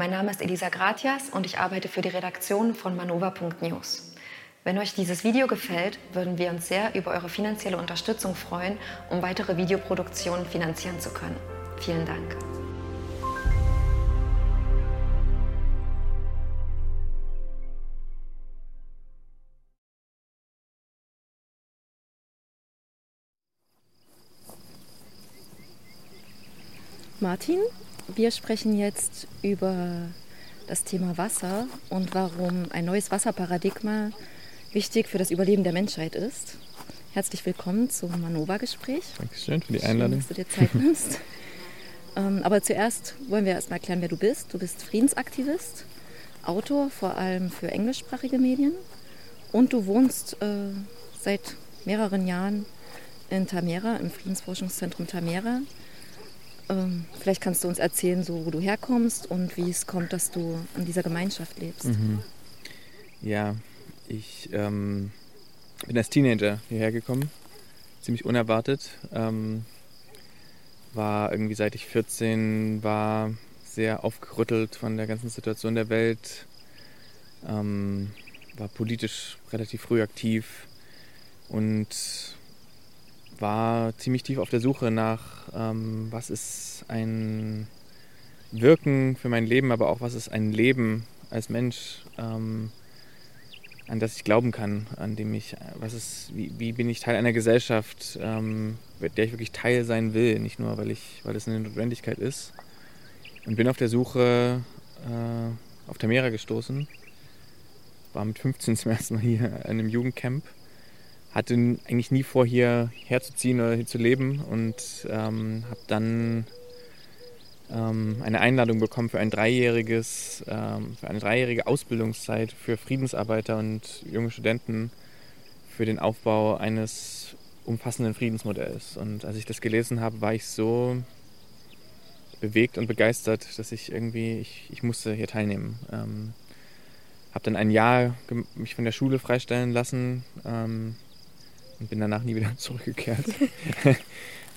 Mein Name ist Elisa Gratias und ich arbeite für die Redaktion von manova.news. Wenn euch dieses Video gefällt, würden wir uns sehr über eure finanzielle Unterstützung freuen, um weitere Videoproduktionen finanzieren zu können. Vielen Dank. Martin, wir sprechen jetzt über das Thema Wasser und warum ein neues Wasserparadigma wichtig für das Überleben der Menschheit ist. Herzlich willkommen zum Manova-Gespräch. Dankeschön für die Einladung. Schön, dass du dir Zeit nimmst. ähm, aber zuerst wollen wir erstmal erklären, wer du bist. Du bist Friedensaktivist, Autor, vor allem für englischsprachige Medien. Und du wohnst äh, seit mehreren Jahren in Tamera, im Friedensforschungszentrum Tamera. Ähm, vielleicht kannst du uns erzählen, so, wo du herkommst und wie es kommt, dass du in dieser Gemeinschaft lebst. Mhm. Ja, ich ähm, bin als Teenager hierher gekommen, ziemlich unerwartet. Ähm, war irgendwie seit ich 14 war sehr aufgerüttelt von der ganzen Situation der Welt. Ähm, war politisch relativ früh aktiv und war ziemlich tief auf der Suche nach, ähm, was ist ein Wirken für mein Leben, aber auch was ist ein Leben als Mensch, ähm, an das ich glauben kann, an dem ich, was ist, wie, wie bin ich Teil einer Gesellschaft, ähm, der ich wirklich Teil sein will, nicht nur, weil ich, weil es eine Notwendigkeit ist. Und bin auf der Suche äh, auf Tamera gestoßen. War mit 15 zum ersten Mal hier in einem Jugendcamp hatte eigentlich nie vor, hier herzuziehen oder hier zu leben und ähm, habe dann ähm, eine Einladung bekommen für ein dreijähriges, ähm, für eine dreijährige Ausbildungszeit für Friedensarbeiter und junge Studenten für den Aufbau eines umfassenden Friedensmodells. Und als ich das gelesen habe, war ich so bewegt und begeistert, dass ich irgendwie, ich, ich musste hier teilnehmen. Ähm, habe dann ein Jahr mich von der Schule freistellen lassen, ähm, und bin danach nie wieder zurückgekehrt.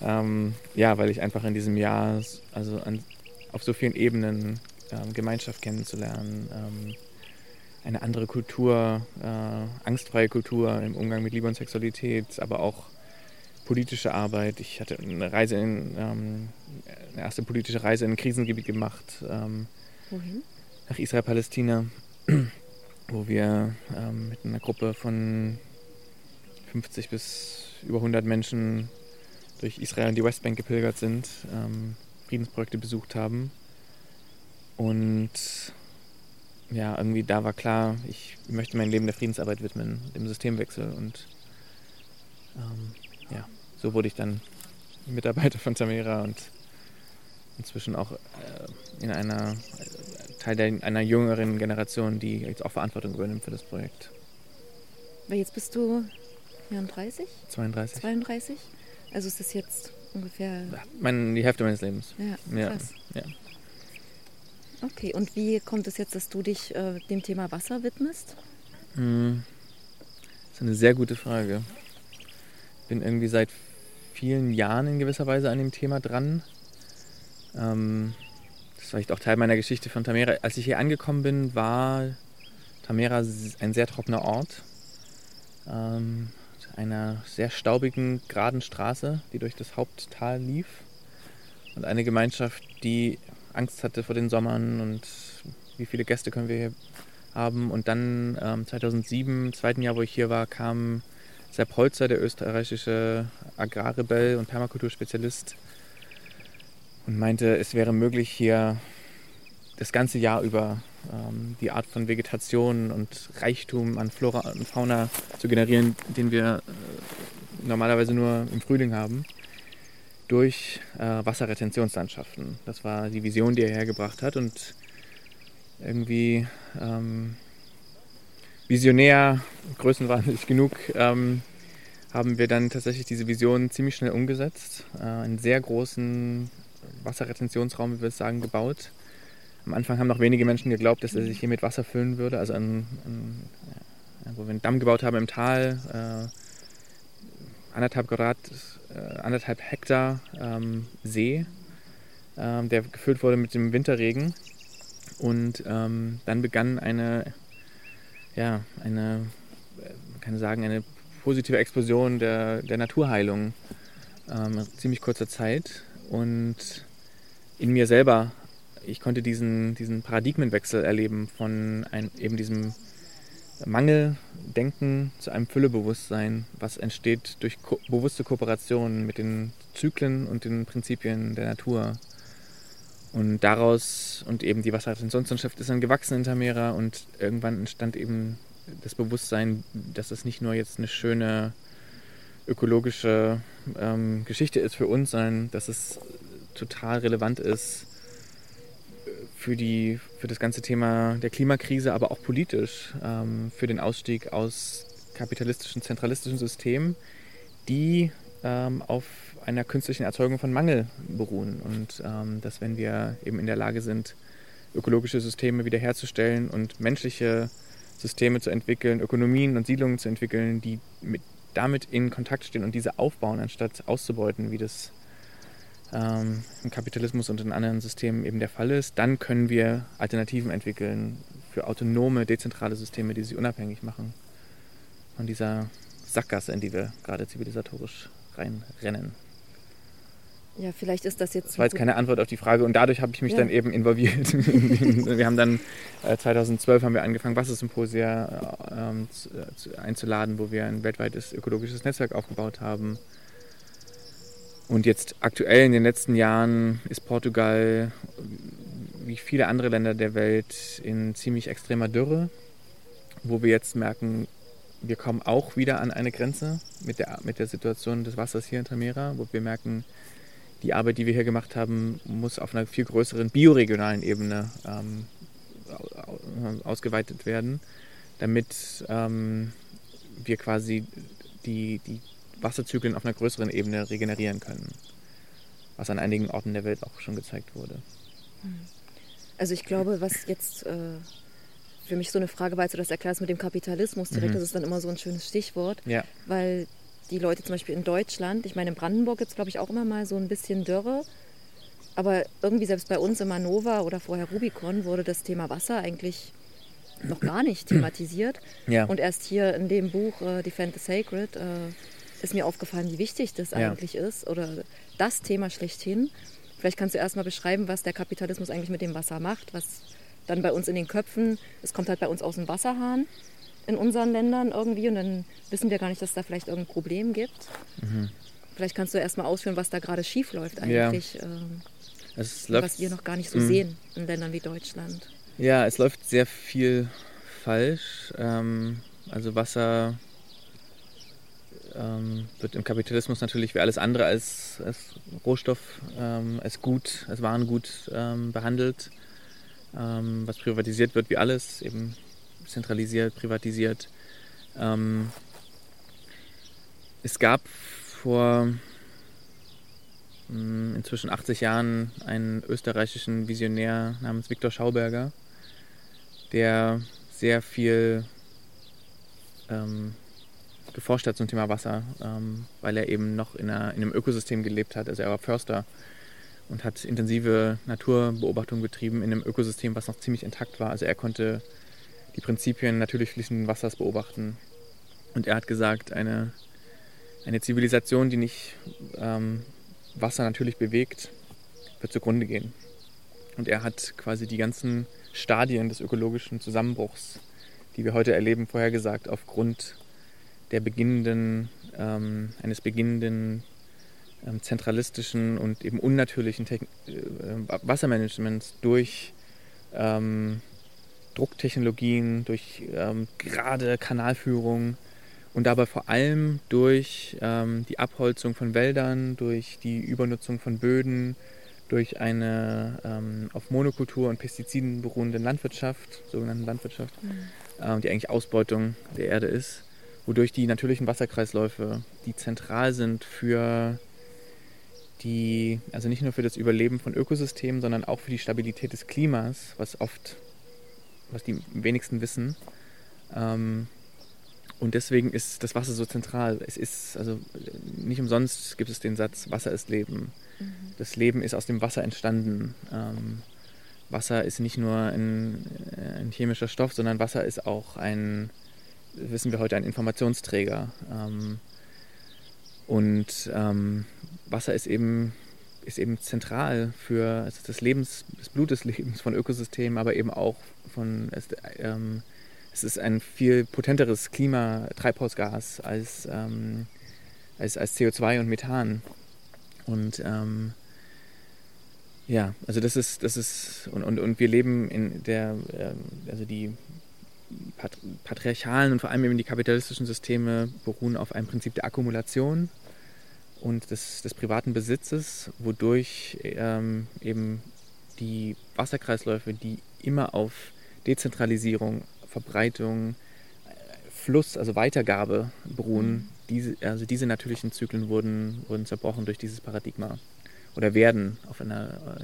ähm, ja, weil ich einfach in diesem Jahr also an, auf so vielen Ebenen ähm, Gemeinschaft kennenzulernen, ähm, eine andere Kultur, äh, angstfreie Kultur im Umgang mit Liebe und Sexualität, aber auch politische Arbeit. Ich hatte eine Reise in, ähm, eine erste politische Reise in ein Krisengebiet gemacht. Ähm, Wohin? Nach Israel-Palästina, wo wir ähm, mit einer Gruppe von 50 bis über 100 Menschen durch Israel und die Westbank gepilgert sind, ähm, Friedensprojekte besucht haben. Und ja, irgendwie da war klar, ich möchte mein Leben der Friedensarbeit widmen, dem Systemwechsel. Und ähm, ja, so wurde ich dann Mitarbeiter von Tamera und inzwischen auch äh, in einer äh, Teil der, einer jüngeren Generation, die jetzt auch Verantwortung übernimmt für das Projekt. Weil jetzt bist du 34? 32. 32? Also ist das jetzt ungefähr. Mein, die Hälfte meines Lebens. Ja, krass. Ja. ja. Okay, und wie kommt es jetzt, dass du dich äh, dem Thema Wasser widmest? Hm. Das ist eine sehr gute Frage. Ich bin irgendwie seit vielen Jahren in gewisser Weise an dem Thema dran. Ähm, das war vielleicht auch Teil meiner Geschichte von Tamera. Als ich hier angekommen bin, war Tamera ein sehr trockener Ort. Ähm, einer sehr staubigen, geraden Straße, die durch das Haupttal lief. Und eine Gemeinschaft, die Angst hatte vor den Sommern und wie viele Gäste können wir hier haben. Und dann ähm, 2007, im zweiten Jahr, wo ich hier war, kam Sepp Holzer, der österreichische Agrarrebell und Permakulturspezialist, und meinte, es wäre möglich, hier das ganze Jahr über ähm, die Art von Vegetation und Reichtum an Flora und Fauna zu generieren, den wir äh, normalerweise nur im Frühling haben, durch äh, Wasserretentionslandschaften. Das war die Vision, die er hergebracht hat und irgendwie ähm, visionär, größenwahnsinnig genug, ähm, haben wir dann tatsächlich diese Vision ziemlich schnell umgesetzt, äh, einen sehr großen Wasserretentionsraum, wie wir es sagen, gebaut am Anfang haben noch wenige Menschen geglaubt, dass er sich hier mit Wasser füllen würde. Also an, an, wo wir einen Damm gebaut haben im Tal, äh, anderthalb Grad, äh, anderthalb Hektar ähm, See, ähm, der gefüllt wurde mit dem Winterregen. Und ähm, dann begann eine, ja, eine, man kann sagen, eine positive Explosion der, der Naturheilung ähm, in ziemlich kurzer Zeit. Und in mir selber, ich konnte diesen, diesen Paradigmenwechsel erleben von ein, eben diesem Mangeldenken zu einem Füllebewusstsein, was entsteht durch ko bewusste Kooperation mit den Zyklen und den Prinzipien der Natur. Und daraus, und eben die Wasserrettungslandschaft ist dann gewachsen in Tamera und irgendwann entstand eben das Bewusstsein, dass das nicht nur jetzt eine schöne ökologische ähm, Geschichte ist für uns, sondern dass es total relevant ist für, die, für das ganze Thema der Klimakrise, aber auch politisch, ähm, für den Ausstieg aus kapitalistischen, zentralistischen Systemen, die ähm, auf einer künstlichen Erzeugung von Mangel beruhen. Und ähm, dass wenn wir eben in der Lage sind, ökologische Systeme wiederherzustellen und menschliche Systeme zu entwickeln, Ökonomien und Siedlungen zu entwickeln, die mit, damit in Kontakt stehen und diese aufbauen, anstatt auszubeuten, wie das ähm, im Kapitalismus und in anderen Systemen eben der Fall ist, dann können wir Alternativen entwickeln für autonome, dezentrale Systeme, die sie unabhängig machen von dieser Sackgasse, in die wir gerade zivilisatorisch reinrennen. Ja, vielleicht ist das jetzt. Das war jetzt keine Antwort auf die Frage und dadurch habe ich mich ja. dann eben involviert. wir haben dann äh, 2012 haben wir angefangen, Wassersymposia äh, ähm, zu, einzuladen, wo wir ein weltweites ökologisches Netzwerk aufgebaut haben. Und jetzt aktuell in den letzten Jahren ist Portugal, wie viele andere Länder der Welt, in ziemlich extremer Dürre, wo wir jetzt merken, wir kommen auch wieder an eine Grenze mit der, mit der Situation des Wassers hier in Tamera, wo wir merken, die Arbeit, die wir hier gemacht haben, muss auf einer viel größeren bioregionalen Ebene ähm, ausgeweitet werden, damit ähm, wir quasi die, die Wasserzyklen auf einer größeren Ebene regenerieren können. Was an einigen Orten der Welt auch schon gezeigt wurde. Also ich glaube, was jetzt äh, für mich so eine Frage war, als du das erklärst mit dem Kapitalismus direkt, mhm. das ist dann immer so ein schönes Stichwort, ja. weil die Leute zum Beispiel in Deutschland, ich meine in Brandenburg gibt es glaube ich auch immer mal so ein bisschen Dürre, aber irgendwie selbst bei uns in Manova oder vorher Rubicon wurde das Thema Wasser eigentlich noch gar nicht thematisiert. Ja. Und erst hier in dem Buch äh, Defend the Sacred äh, ist mir aufgefallen, wie wichtig das ja. eigentlich ist oder das Thema schlechthin. Vielleicht kannst du erstmal beschreiben, was der Kapitalismus eigentlich mit dem Wasser macht, was dann bei uns in den Köpfen, es kommt halt bei uns aus dem Wasserhahn in unseren Ländern irgendwie und dann wissen wir gar nicht, dass es da vielleicht irgendein Problem gibt. Mhm. Vielleicht kannst du erstmal ausführen, was da gerade schief läuft eigentlich. Ja. Ähm, es läuft, was wir noch gar nicht so mhm. sehen in Ländern wie Deutschland. Ja, es läuft sehr viel falsch. Ähm, also Wasser ähm, wird im Kapitalismus natürlich wie alles andere als, als Rohstoff, ähm, als Gut, als Warengut ähm, behandelt, ähm, was privatisiert wird wie alles, eben zentralisiert, privatisiert. Ähm, es gab vor mh, hm, inzwischen 80 Jahren einen österreichischen Visionär namens Viktor Schauberger, der sehr viel ähm, geforscht hat zum Thema Wasser, ähm, weil er eben noch in, einer, in, einem Ökosystem gelebt hat. Also er war Förster und hat intensive Naturbeobachtung betrieben in einem Ökosystem, was noch ziemlich intakt war. Also er konnte die Prinzipien natürlich fließenden Wassers beobachten. Und er hat gesagt, eine, eine Zivilisation, die nicht ähm, Wasser natürlich bewegt, wird zugrunde gehen. Und er hat quasi die ganzen Stadien des ökologischen Zusammenbruchs, die wir heute erleben, vorhergesagt aufgrund der beginnenden, ähm, eines beginnenden ähm, zentralistischen und eben unnatürlichen Techn äh, Wassermanagements durch ähm, Drucktechnologien, durch ähm, gerade Kanalführung und dabei vor allem durch ähm, die Abholzung von Wäldern, durch die Übernutzung von Böden, durch eine ähm, auf Monokultur und Pestiziden beruhende Landwirtschaft, sogenannte Landwirtschaft, mhm. ähm, die eigentlich Ausbeutung der Erde ist, wodurch die natürlichen Wasserkreisläufe, die zentral sind für die, also nicht nur für das Überleben von Ökosystemen, sondern auch für die Stabilität des Klimas, was oft was die wenigsten wissen. Ähm, und deswegen ist das Wasser so zentral. Es ist, also nicht umsonst gibt es den Satz, Wasser ist Leben. Mhm. Das Leben ist aus dem Wasser entstanden. Ähm, Wasser ist nicht nur ein, äh, ein, chemischer Stoff, sondern Wasser ist auch ein, wissen wir heute, ein Informationsträger. Ähm, und ähm, Wasser ist eben, ist eben zentral für also das Lebens, das Blut des Lebens von Ökosystemen, aber eben auch von, es, ähm, es ist ein viel potenteres Klima-Treibhausgas als, ähm, als, als CO2 und Methan. Und ähm, ja, also das ist, das ist, und, und, und wir leben in der, äh, also die patriarchalen und vor allem eben die kapitalistischen Systeme beruhen auf einem Prinzip der Akkumulation und des, des privaten Besitzes, wodurch ähm, eben die Wasserkreisläufe, die immer auf Dezentralisierung, Verbreitung, Fluss, also Weitergabe beruhen, mhm. diese, also diese natürlichen Zyklen wurden, wurden zerbrochen durch dieses Paradigma oder werden auf einer,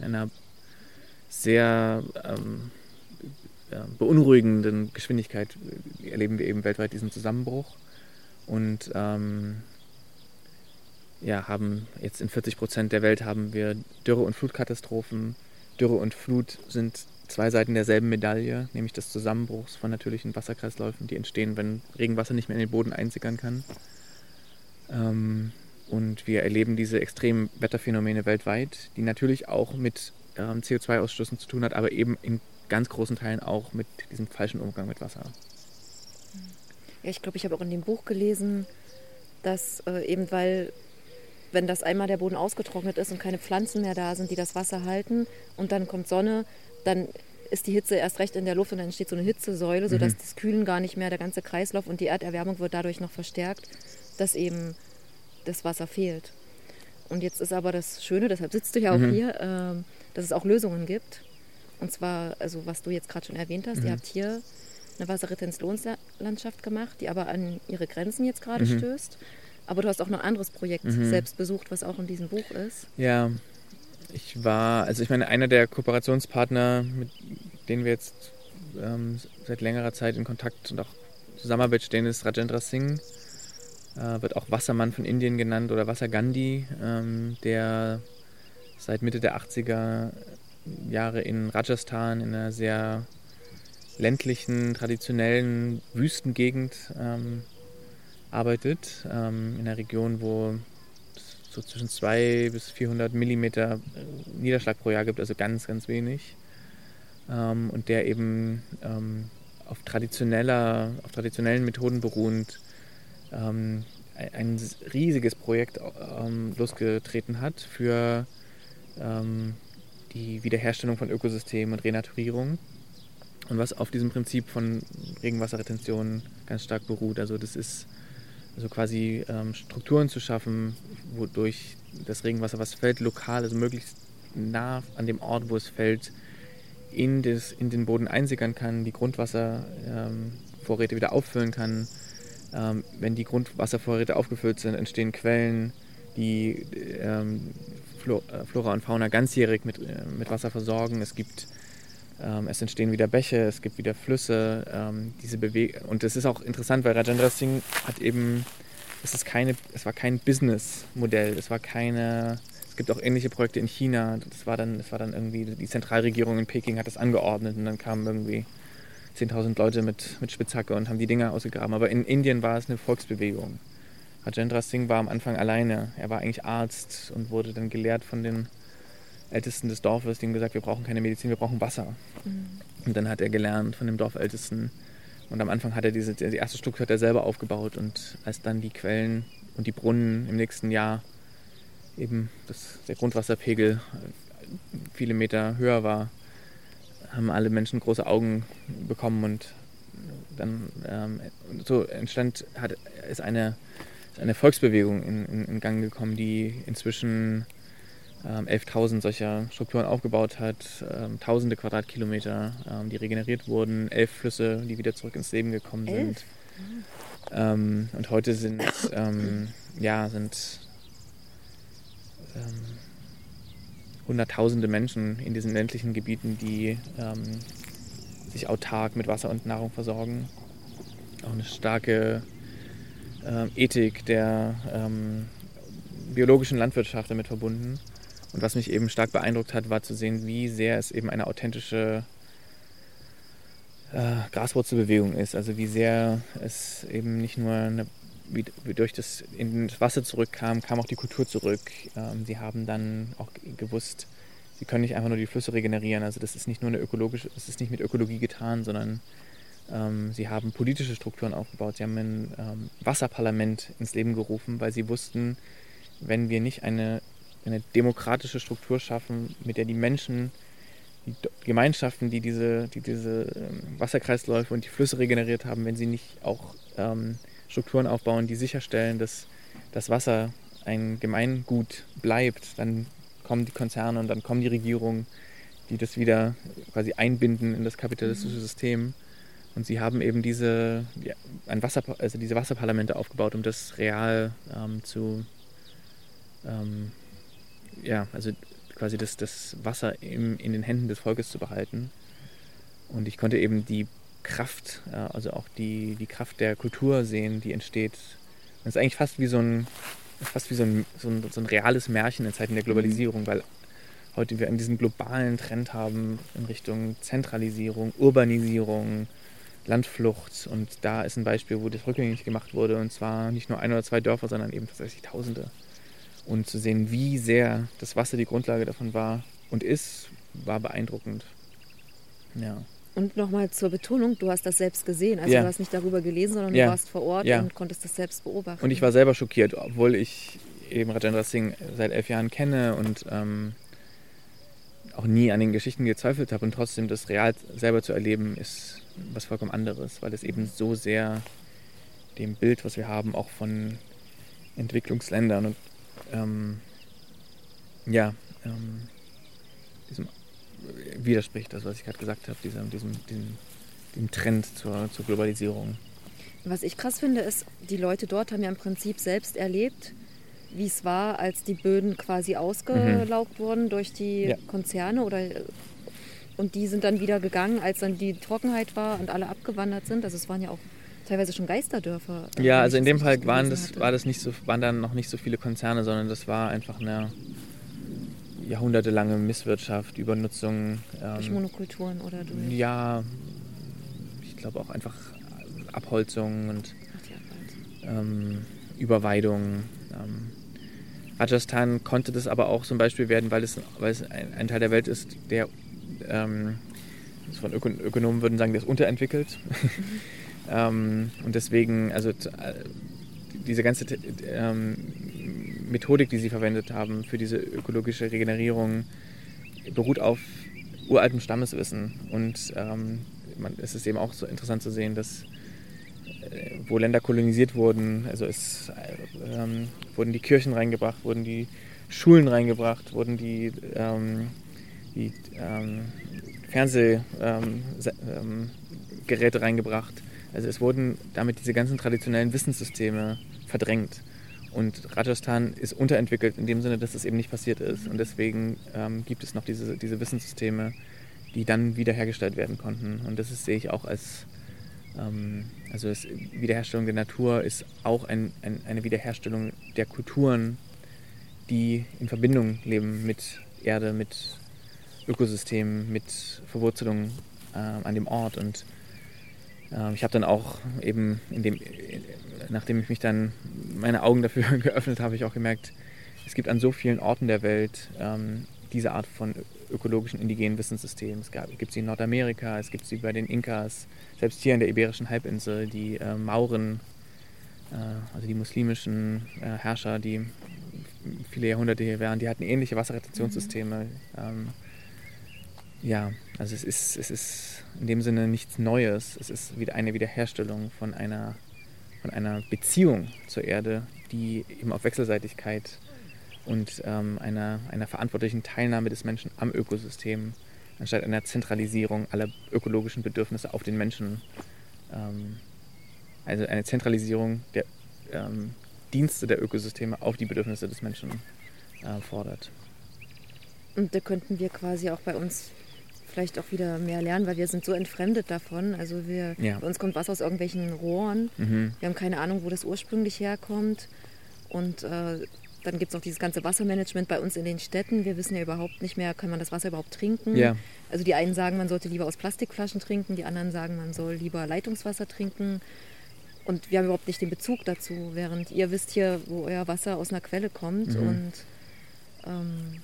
einer, einer sehr ähm, ja, beunruhigenden Geschwindigkeit erleben wir eben weltweit diesen Zusammenbruch und ähm, ja, haben jetzt in 40 Prozent der Welt haben wir Dürre- und Flutkatastrophen. Dürre und Flut sind zwei Seiten derselben Medaille, nämlich des Zusammenbruchs von natürlichen Wasserkreisläufen, die entstehen, wenn Regenwasser nicht mehr in den Boden einsickern kann. Ähm, und wir erleben diese extremen Wetterphänomene weltweit, die natürlich auch mit ähm, CO2-Ausstoßen zu tun hat, aber eben in ganz großen Teilen auch mit diesem falschen Umgang mit Wasser. Ja, ich glaube, ich habe auch in dem Buch gelesen, dass äh, eben weil, wenn das einmal der Boden ausgetrocknet ist und keine Pflanzen mehr da sind, die das Wasser halten und dann kommt Sonne, dann ist die Hitze erst recht in der Luft und dann entsteht so eine Hitzesäule, sodass mhm. das Kühlen gar nicht mehr, der ganze Kreislauf und die Erderwärmung wird dadurch noch verstärkt, dass eben das Wasser fehlt. Und jetzt ist aber das Schöne, deshalb sitzt du ja auch mhm. hier, äh, dass es auch Lösungen gibt. Und zwar, also was du jetzt gerade schon erwähnt hast, mhm. ihr habt hier eine Wasserretentionslandschaft gemacht, die aber an ihre Grenzen jetzt gerade mhm. stößt. Aber du hast auch noch ein anderes Projekt mhm. selbst besucht, was auch in diesem Buch ist. Ja, ich war, also ich meine, einer der Kooperationspartner, mit denen wir jetzt ähm, seit längerer Zeit in Kontakt und auch Zusammenarbeit stehen, ist Rajendra Singh äh, wird auch Wassermann von Indien genannt oder Wasser Gandhi, ähm, der seit Mitte der 80er Jahre in Rajasthan, in einer sehr ländlichen, traditionellen Wüstengegend ähm, arbeitet, ähm, in einer Region, wo es so zwischen 200 bis 400 Millimeter äh, Niederschlag pro Jahr gibt, also ganz, ganz wenig. Ähm, und der eben ähm, auf, traditioneller, auf traditionellen Methoden beruhend ähm, ein riesiges Projekt ähm, losgetreten hat für die Wiederherstellung von Ökosystemen und Renaturierung. Und was auf diesem Prinzip von Regenwasserretention ganz stark beruht. Also das ist also quasi ähm, Strukturen zu schaffen, wodurch das Regenwasser, was fällt, lokal, also möglichst nah an dem Ort, wo es fällt, in, das, in den Boden einsickern kann, die Grundwasservorräte ähm, wieder auffüllen kann, ähm, wenn die Grundwasservorräte aufgefüllt sind, entstehen Quellen, die ähm, äh, Flora und Fauna ganzjährig mit, äh, mit Wasser versorgen. Es gibt ähm, es entstehen wieder Bäche, es gibt wieder Flüsse, ähm, diese Bewegung. Und es ist auch interessant, weil Rajendra Singh hat eben, es ist keine, es war kein Businessmodell, es war keine, es gibt auch ähnliche Projekte in China. Das war dann, das war dann irgendwie, die Zentralregierung in Peking hat das angeordnet und dann kamen irgendwie 10.000 Leute mit, mit Spitzhacke und haben die Dinger ausgegraben. Aber in Indien war es eine Volksbewegung. Rajendra Singh war am Anfang alleine. Er war eigentlich Arzt und wurde dann gelehrt von den Ältesten des Dorfes, die haben gesagt, wir brauchen keine Medizin, wir brauchen Wasser. Mhm. Und dann hat er gelernt von dem Dorfältesten. Und am Anfang hat er diese, die erste Struktur hat er selber aufgebaut. Und als dann die Quellen und die Brunnen im nächsten Jahr eben das, der Grundwasserpegel viele Meter höher war, haben alle Menschen große Augen bekommen und dann ähm, so entstand, hat, ist eine, eine Volksbewegung in, in, in Gang gekommen, die inzwischen ähm, 11.000 solcher Strukturen aufgebaut hat, ähm, tausende Quadratkilometer, ähm, die regeneriert wurden, elf Flüsse, die wieder zurück ins Leben gekommen sind. Ähm, und heute sind, ähm, ja, sind ähm, hunderttausende Menschen in diesen ländlichen Gebieten, die ähm, sich autark mit Wasser und Nahrung versorgen. Auch eine starke Ethik der ähm, biologischen Landwirtschaft damit verbunden. Und was mich eben stark beeindruckt hat, war zu sehen, wie sehr es eben eine authentische äh, Graswurzelbewegung ist. Also wie sehr es eben nicht nur eine, wie, wie durch das in das Wasser zurückkam, kam auch die Kultur zurück. Ähm, sie haben dann auch gewusst, sie können nicht einfach nur die Flüsse regenerieren. Also das ist nicht nur eine ökologische, das ist nicht mit Ökologie getan, sondern sie haben politische Strukturen aufgebaut. Sie haben ein ähm, Wasserparlament ins Leben gerufen, weil sie wussten, wenn wir nicht eine, eine demokratische Struktur schaffen, mit der die Menschen die Gemeinschaften, die diese, die diese ähm, Wasserkreisläufe und die Flüsse regeneriert haben, wenn sie nicht auch ähm, Strukturen aufbauen, die sicherstellen, dass das Wasser ein Gemeingut bleibt, dann kommen die Konzerne und dann kommen die Regierungen, die das wieder quasi einbinden in das kapitalistische mhm. System. Und sie haben eben diese, ja, ein Wasser, also diese Wasserparlamente aufgebaut, um das real ähm, zu, ähm, ja, also quasi das, das Wasser im, in den Händen des Volkes zu behalten. Und ich konnte eben die Kraft, äh, also auch die, die Kraft der Kultur sehen, die entsteht. Das ist eigentlich fast wie so ein, fast wie so ein, so ein, so ein reales Märchen in Zeiten der Globalisierung, weil heute wir diesen globalen Trend haben in Richtung Zentralisierung, Urbanisierung, Landflucht. Und da ist ein Beispiel, wo das rückgängig gemacht wurde. Und zwar nicht nur ein oder zwei Dörfer, sondern eben tatsächlich Tausende. Und zu sehen, wie sehr das Wasser die Grundlage davon war und ist, war beeindruckend. Ja. Und nochmal zur Betonung, du hast das selbst gesehen. Also ja. du hast nicht darüber gelesen, sondern ja. du warst vor Ort ja. und konntest das selbst beobachten. Und ich war selber schockiert, obwohl ich eben Rajendra Singh seit elf Jahren kenne und ähm, auch nie an den Geschichten gezweifelt habe. Und trotzdem das real selber zu erleben, ist was vollkommen anderes, weil es eben so sehr dem Bild, was wir haben, auch von Entwicklungsländern und ähm, ja, ähm, diesem widerspricht, das, was ich gerade gesagt habe, diesem, diesem, diesem, diesem Trend zur, zur Globalisierung. Was ich krass finde, ist, die Leute dort haben ja im Prinzip selbst erlebt, wie es war, als die Böden quasi ausgelaugt mhm. wurden durch die ja. Konzerne oder und die sind dann wieder gegangen, als dann die Trockenheit war und alle abgewandert sind. Also es waren ja auch teilweise schon Geisterdörfer. Ja, also in dem Fall waren das, war das nicht so, waren dann noch nicht so viele Konzerne, sondern das war einfach eine jahrhundertelange Misswirtschaft, Übernutzung. Ähm, durch Monokulturen oder durch? Ja, ich glaube auch einfach Abholzung und ähm, Überweidung. Ähm, Rajasthan konnte das aber auch zum Beispiel werden, weil es, weil es ein, ein Teil der Welt ist, der ähm, von Ökonomen würden sagen, der ist unterentwickelt. Ähm, und deswegen, also äh, diese ganze ähm, Methodik, die sie verwendet haben für diese ökologische Regenerierung, beruht auf uraltem Stammeswissen. Und ähm, man, es ist eben auch so interessant zu sehen, dass äh, wo Länder kolonisiert wurden, also es ähm, wurden die Kirchen reingebracht, wurden die Schulen reingebracht, wurden die, ähm, die ähm, Fernsehgeräte ähm, reingebracht. Also es wurden damit diese ganzen traditionellen Wissenssysteme verdrängt. Und Rajasthan ist unterentwickelt in dem Sinne, dass es eben nicht passiert ist. Und deswegen ähm, gibt es noch diese, diese Wissenssysteme, die dann wiederhergestellt werden konnten. Und das ist, sehe ich auch als, ähm, also das Wiederherstellung der Natur ist auch ein, ein, eine Wiederherstellung der Kulturen, die in Verbindung leben mit Erde, mit Ökosystemen, mit Verwurzelung äh, an dem Ort. Und ähm, ich habe dann auch eben, dem, nachdem ich mich dann meine Augen dafür geöffnet habe, ich auch gemerkt, es gibt an so vielen Orten der Welt ähm, diese Art von ökologischen indigenen Wissenssystemen. Es gibt sie in Nordamerika, es gibt sie bei den Inkas, selbst hier in der Iberischen Halbinsel, die äh, Mauren, äh, also die muslimischen äh, Herrscher, die viele Jahrhunderte hier waren, die hatten ähnliche Wasserretentionssysteme. Mhm. Ähm, ja, also es ist, es ist in dem Sinne nichts Neues. Es ist wieder eine Wiederherstellung von einer, von einer Beziehung zur Erde, die eben auf Wechselseitigkeit und ähm, einer, einer verantwortlichen Teilnahme des Menschen am Ökosystem anstatt einer Zentralisierung aller ökologischen Bedürfnisse auf den Menschen, ähm, also eine Zentralisierung der ähm, Dienste der Ökosysteme auf die Bedürfnisse des Menschen äh, fordert. Und da könnten wir quasi auch bei uns vielleicht auch wieder mehr lernen, weil wir sind so entfremdet davon. Also wir, ja. bei uns kommt Wasser aus irgendwelchen Rohren. Mhm. Wir haben keine Ahnung, wo das ursprünglich herkommt. Und äh, dann gibt es auch dieses ganze Wassermanagement bei uns in den Städten. Wir wissen ja überhaupt nicht mehr, kann man das Wasser überhaupt trinken? Ja. Also die einen sagen, man sollte lieber aus Plastikflaschen trinken, die anderen sagen, man soll lieber Leitungswasser trinken. Und wir haben überhaupt nicht den Bezug dazu, während ihr wisst hier, wo euer Wasser aus einer Quelle kommt. Mhm. Und ähm,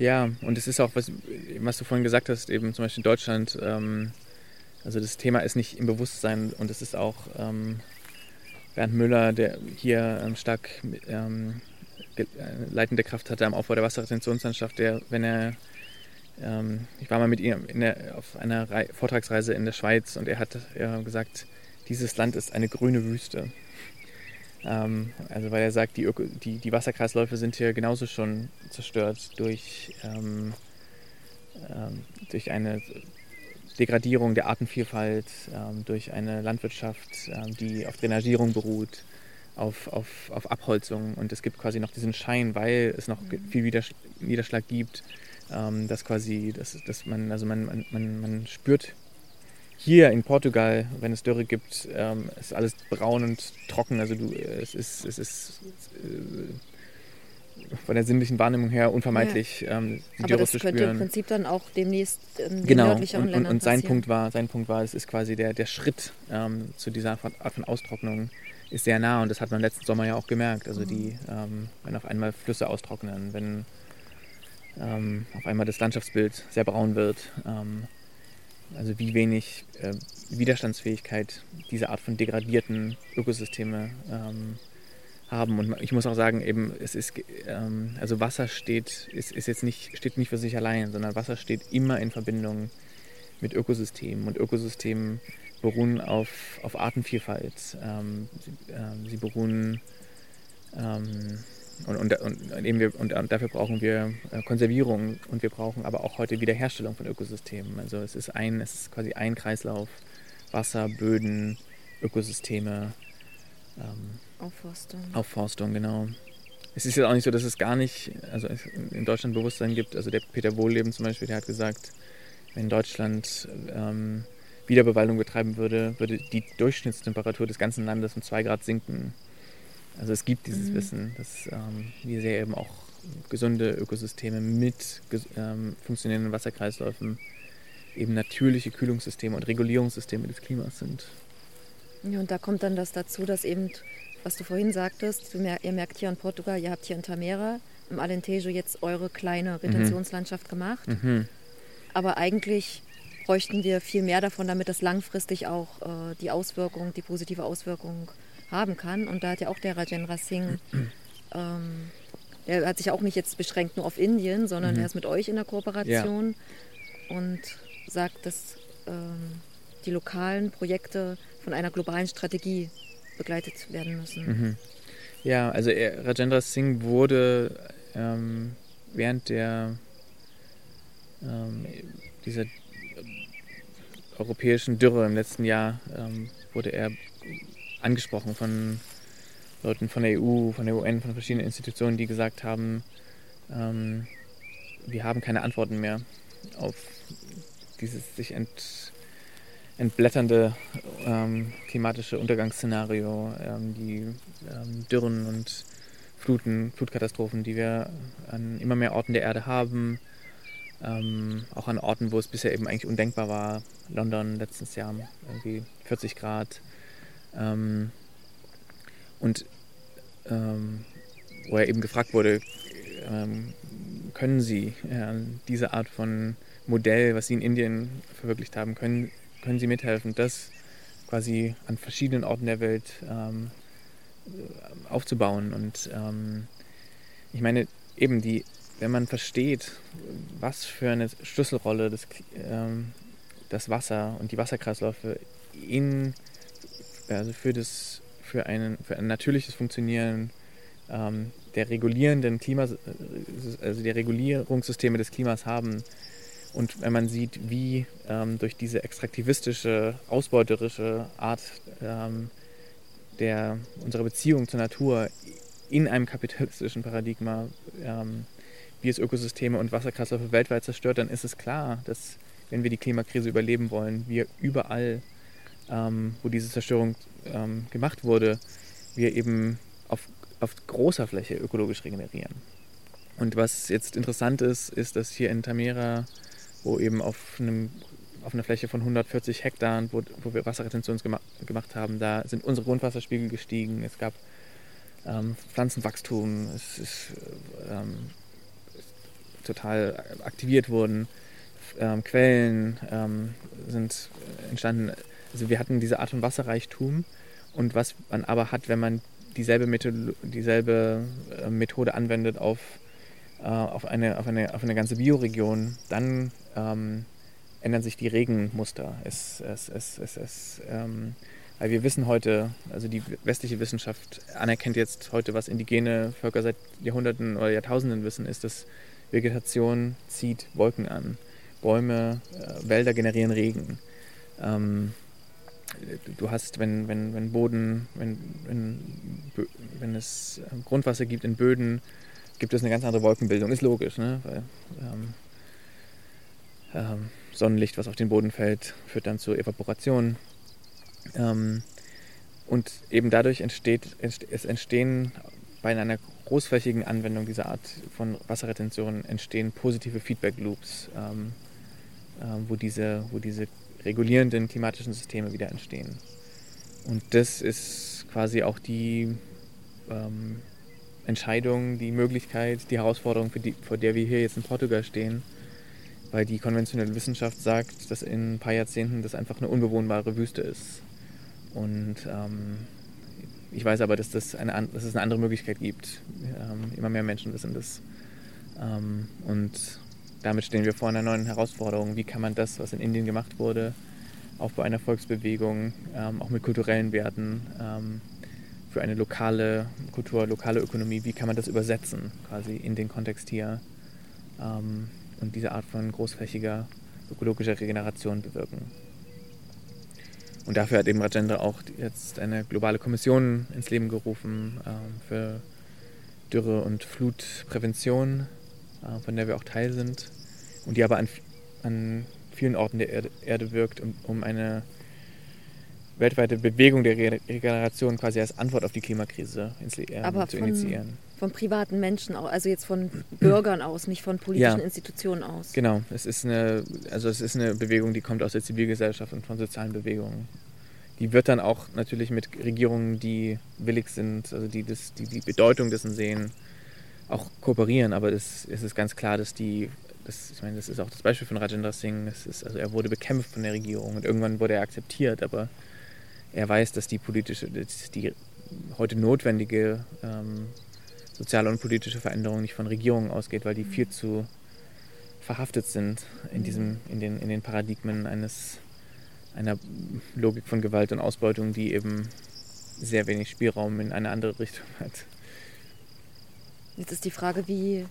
Ja, und es ist auch, was, was du vorhin gesagt hast, eben zum Beispiel in Deutschland, ähm, also das Thema ist nicht im Bewusstsein und es ist auch ähm, Bernd Müller, der hier ähm, stark ähm, äh, leitende Kraft hatte am Aufbau der Wasserretentionslandschaft, der, wenn er, ähm, ich war mal mit ihm der, auf einer Rei Vortragsreise in der Schweiz und er hat äh, gesagt, dieses Land ist eine grüne Wüste. Ähm, also weil er sagt, die, Öko die, die Wasserkreisläufe sind hier genauso schon zerstört durch, ähm, ähm, durch eine Degradierung der Artenvielfalt, ähm, durch eine Landwirtschaft, ähm, die auf Drainagierung beruht, auf, auf, auf Abholzung. Und es gibt quasi noch diesen Schein, weil es noch ge- viel Widersch Niederschlag gibt, ähm, dass quasi, dass, dass man, also man, man, man spürt hier in Portugal, wenn es Dürre gibt, ähm, ist alles braun und trocken. Also du, äh, es ist, es ist äh, von der sinnlichen Wahrnehmung her unvermeidlich, ähm, die aber Dürre das zu könnte im spüren. Prinzip dann auch demnächst in den Genau, nördlicheren und, und, Ländern und sein. Punkt war, sein Punkt war, es ist quasi der, der Schritt ähm, zu dieser Art von Austrocknung ist sehr nah und das hat man letzten Sommer ja auch gemerkt. Also die, ähm, wenn auf einmal Flüsse austrocknen, wenn ähm, auf einmal das Landschaftsbild sehr braun wird, ähm, also wie wenig äh, Widerstandsfähigkeit diese Art von degradierten Ökosysteme ähm, haben. Und ich muss auch sagen, eben, es ist, ähm, also Wasser steht, ist, ist jetzt nicht, steht nicht für sich allein, sondern Wasser steht immer in Verbindung mit Ökosystemen. Und Ökosysteme beruhen auf, auf Artenvielfalt. Ähm, sie, ähm, sie beruhen ähm, und, und, und, eben wir, und, und dafür brauchen wir äh, Konservierung und wir brauchen aber auch heute Wiederherstellung von Ökosystemen. Also es ist ein, es ist quasi ein Kreislauf. Wasser, Böden, Ökosysteme, ähm, Aufforstung. Aufforstung, genau. Es ist ja auch nicht so, dass es gar nicht, also es in Deutschland Bewusstsein gibt. Also der Peter Wohlleben zum Beispiel, der hat gesagt, wenn Deutschland ähm, Wiederbewaldung betreiben würde, würde die Durchschnittstemperatur des ganzen Landes um zwei Grad sinken. Also es gibt dieses Mhm. Wissen, dass ähm, wir sehr eben auch gesunde Ökosysteme mit ähm, funktionierenden Wasserkreisläufen eben natürliche Kühlungssysteme und Regulierungssysteme des Klimas sind. Ja, und da kommt dann das dazu, dass eben, was du vorhin sagtest, du mer ihr merkt hier in Portugal, ihr habt hier in Tamera, im Alentejo jetzt eure kleine Retentionslandschaft gemacht. Mhm. Aber eigentlich bräuchten wir viel mehr davon, damit das langfristig auch äh, die Auswirkung, die positive Auswirkung haben kann. Und da hat ja auch der Rajendra Singh, ähm, der hat sich auch nicht jetzt beschränkt nur auf Indien, sondern Mhm. er ist mit euch in der Kooperation und sagt, dass ähm, die lokalen Projekte von einer globalen Strategie begleitet werden müssen. Mhm. Ja, also er, Rajendra Singh wurde ähm, während der ähm, dieser europäischen Dürre im letzten Jahr ähm, wurde er angesprochen von Leuten von der EU, von der UN, von verschiedenen Institutionen, die gesagt haben, ähm, wir haben keine Antworten mehr auf dieses sich ent, entblätternde ähm, klimatische Untergangsszenario, ähm, die ähm, Dürren und Fluten, Flutkatastrophen, die wir an immer mehr Orten der Erde haben, ähm, auch an Orten, wo es bisher eben eigentlich undenkbar war. London letztes Jahr irgendwie 40 Grad. Ähm, und ähm, wo er eben gefragt wurde, ähm, können Sie äh, diese Art von Modell, was Sie in Indien verwirklicht haben, können, können Sie mithelfen, das quasi an verschiedenen Orten der Welt ähm, aufzubauen. Und ähm, ich meine, eben die, wenn man versteht, was für eine Schlüsselrolle das, ähm, das Wasser und die Wasserkreisläufe in, also für, das, für, einen, für ein natürliches Funktionieren ähm, der regulierenden Klima, also der Regulierungssysteme des Klimas haben, und wenn man sieht, wie ähm, durch diese extraktivistische, ausbeuterische Art ähm, der, unserer Beziehung zur Natur in einem kapitalistischen Paradigma, ähm, wie es Ökosysteme und Wasserkreisläufe weltweit zerstört, dann ist es klar, dass wenn wir die Klimakrise überleben wollen, wir überall, ähm, wo diese Zerstörung ähm, gemacht wurde, wir eben auf auf großer Fläche ökologisch regenerieren. Und was jetzt interessant ist, ist, dass hier in Tamera, wo eben auf, einem, auf einer Fläche von 140 Hektar, wo, wo wir Wasserretention gema gemacht haben, da sind unsere Grundwasserspiegel gestiegen. Es gab ähm, Pflanzenwachstum, es ist ähm, total aktiviert wurden, ähm, Quellen ähm, sind entstanden. Also wir hatten diese Art von Wasserreichtum und was man aber hat, wenn man dieselbe Methode, dieselbe äh, Methode anwendet auf, äh, auf, eine, auf, eine, auf eine ganze Bioregion, dann ähm, ändern sich die Regenmuster. Es, es, es, es, es, ähm, weil wir wissen heute, also die westliche Wissenschaft anerkennt jetzt heute, was indigene Völker seit Jahrhunderten oder Jahrtausenden wissen, ist, dass Vegetation zieht Wolken an. Bäume, äh, Wälder generieren Regen. Ähm, du hast, wenn, wenn, wenn Boden, wenn, wenn, wenn es Grundwasser gibt in Böden, gibt es eine ganz andere Wolkenbildung. Ist logisch, ne? Weil ähm, ähm, Sonnenlicht, was auf den Boden fällt, führt dann zur Evaporation. Ähm, und eben dadurch entsteht, es entstehen bei einer großflächigen Anwendung dieser Art von Wasserretention entstehen positive Feedback Loops, ähm, äh, wo, diese, wo diese regulierenden klimatischen Systeme wieder entstehen. Und das ist quasi auch die ähm, Entscheidung, die Möglichkeit, die Herausforderung, die, vor der wir hier jetzt in Portugal stehen, weil die konventionelle Wissenschaft sagt, dass in ein paar Jahrzehnten das einfach eine unbewohnbare Wüste ist. Und ähm, ich weiß aber, dass, das eine, dass es eine andere Möglichkeit gibt. Ähm, immer mehr Menschen wissen das. Ähm, und damit stehen wir vor einer neuen Herausforderung. Wie kann man das, was in Indien gemacht wurde, auch bei einer Volksbewegung, ähm, auch mit kulturellen Werten, ähm, für eine lokale Kultur, lokale Ökonomie, wie kann man das übersetzen, quasi in den Kontext hier ähm, und diese Art von großflächiger ökologischer Regeneration bewirken. Und dafür hat eben Rajendra auch jetzt eine globale Kommission ins Leben gerufen ähm, für Dürre- und Flutprävention, von der wir auch Teil sind und die aber an, an vielen Orten der Erde, Erde wirkt, um, um, eine weltweite Bewegung der Regeneration quasi als Antwort auf die Klimakrise äh, aber zu von, initiieren. Von privaten Menschen, also jetzt von Bürgern aus, nicht von politischen ja, Institutionen aus. Genau, es ist eine, also es ist eine Bewegung, die kommt aus der Zivilgesellschaft und von sozialen Bewegungen die wird dann auch natürlich mit Regierungen, die willig sind, also die das, die, die Bedeutung dessen sehen, auch kooperieren. Aber es, es ist ganz klar, dass die, das, ich meine, das ist auch das Beispiel von Rajendra Singh, das ist, also er wurde bekämpft von der Regierung und irgendwann wurde er akzeptiert, aber er weiß, dass die politische, dass die heute notwendige ähm, soziale und politische Veränderung nicht von Regierungen ausgeht, weil die viel zu verhaftet sind in, diesem, in, den, in den Paradigmen eines einer Logik von Gewalt und Ausbeutung, die eben sehr wenig Spielraum in eine andere Richtung hat. Jetzt ist die Frage, wie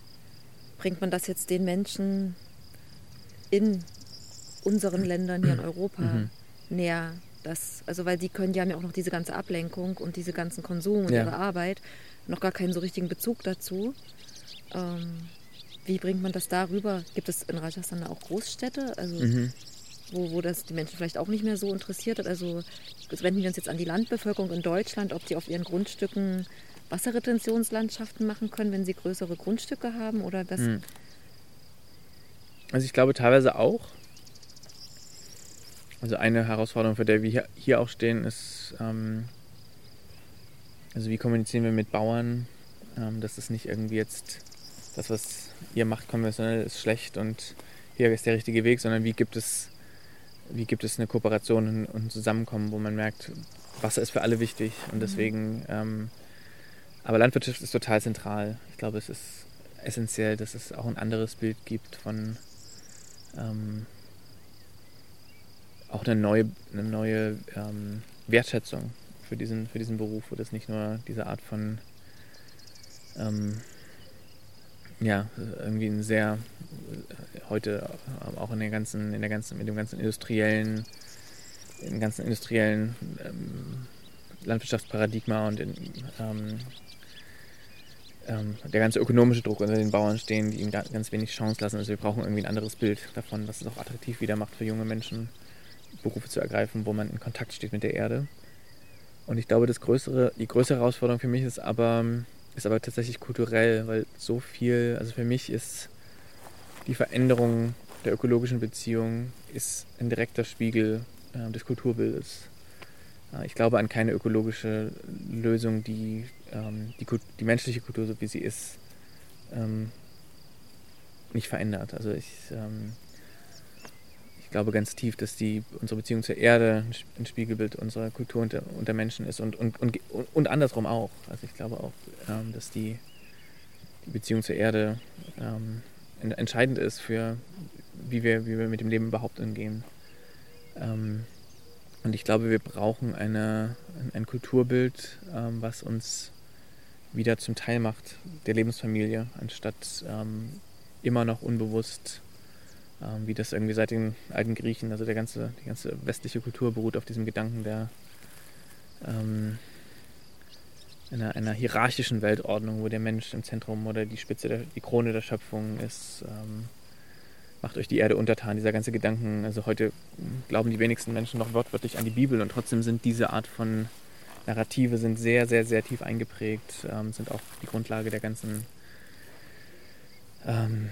bringt man das jetzt den Menschen in unseren Ländern hier in Europa mhm. näher? Das, also weil die können, die haben ja auch noch diese ganze Ablenkung und diese ganzen Konsum und ja. ihre Arbeit, noch gar keinen so richtigen Bezug dazu. Ähm, wie bringt man das darüber? Gibt es in Rajasthan auch Großstädte? Also mhm wo, wo das die Menschen vielleicht auch nicht mehr so interessiert hat. Also wenden wir uns jetzt an die Landbevölkerung in Deutschland, ob die auf ihren Grundstücken Wasserretentionslandschaften machen können, wenn sie größere Grundstücke haben oder was? Hm. Also ich glaube teilweise auch. Also eine Herausforderung, vor der wir hier auch stehen, ist, ähm, also wie kommunizieren wir mit Bauern, ähm, dass es nicht irgendwie jetzt das, was ihr macht, konventionell ist schlecht und hier ist der richtige Weg, sondern wie gibt es wie gibt es eine Kooperation und ein Zusammenkommen, wo man merkt, Wasser ist für alle wichtig und mhm. deswegen, ähm, aber Landwirtschaft ist total zentral. Ich glaube, es ist essentiell, dass es auch ein anderes Bild gibt von ähm, auch eine neue, eine neue ähm, Wertschätzung für diesen, für diesen Beruf, wo das nicht nur diese Art von ähm, ja, irgendwie ein sehr heute auch in der ganzen, in der ganzen, mit dem ganzen industriellen, im ganzen industriellen ähm, Landwirtschaftsparadigma und in, ähm, ähm, der ganze ökonomische Druck unter den Bauern stehen, die ihnen ganz wenig Chance lassen. Also wir brauchen irgendwie ein anderes Bild davon, was es auch attraktiv wieder macht für junge Menschen, Berufe zu ergreifen, wo man in Kontakt steht mit der Erde. Und ich glaube, das größere, die größere Herausforderung für mich ist aber, ist aber tatsächlich kulturell, weil so viel, also für mich ist die Veränderung der ökologischen Beziehung ist ein direkter Spiegel äh, des Kulturbildes. Äh, ich glaube an keine ökologische Lösung, die ähm, die, die, menschliche Kultur, so wie sie ist, ähm, nicht verändert. Also ich, ähm, ich glaube ganz tief, dass die, unsere Beziehung zur Erde ein Spiegelbild unserer Kultur und der, und der Menschen ist und, und, und, und andersrum auch. Also ich glaube auch, ähm, dass die, die Beziehung zur Erde ähm, entscheidend ist für, wie wir, wie wir mit dem Leben überhaupt umgehen. Ähm, und ich glaube, wir brauchen eine, ein Kulturbild, ähm, was uns wieder zum Teil macht der Lebensfamilie, anstatt ähm, immer noch unbewusst, ähm, wie das irgendwie seit den alten Griechen, also der ganze, die ganze westliche Kultur beruht auf diesem Gedanken der ähm, einer, einer, hierarchischen Weltordnung, wo der Mensch im Zentrum oder die Spitze, der, die Krone der Schöpfung ist. Ähm, macht euch die Erde untertan, dieser ganze Gedanken. Also heute glauben die wenigsten Menschen noch wortwörtlich an die Bibel und trotzdem sind diese Art von Narrative sind sehr, sehr, sehr tief eingeprägt, ähm, sind auch die Grundlage der ganzen, ähm,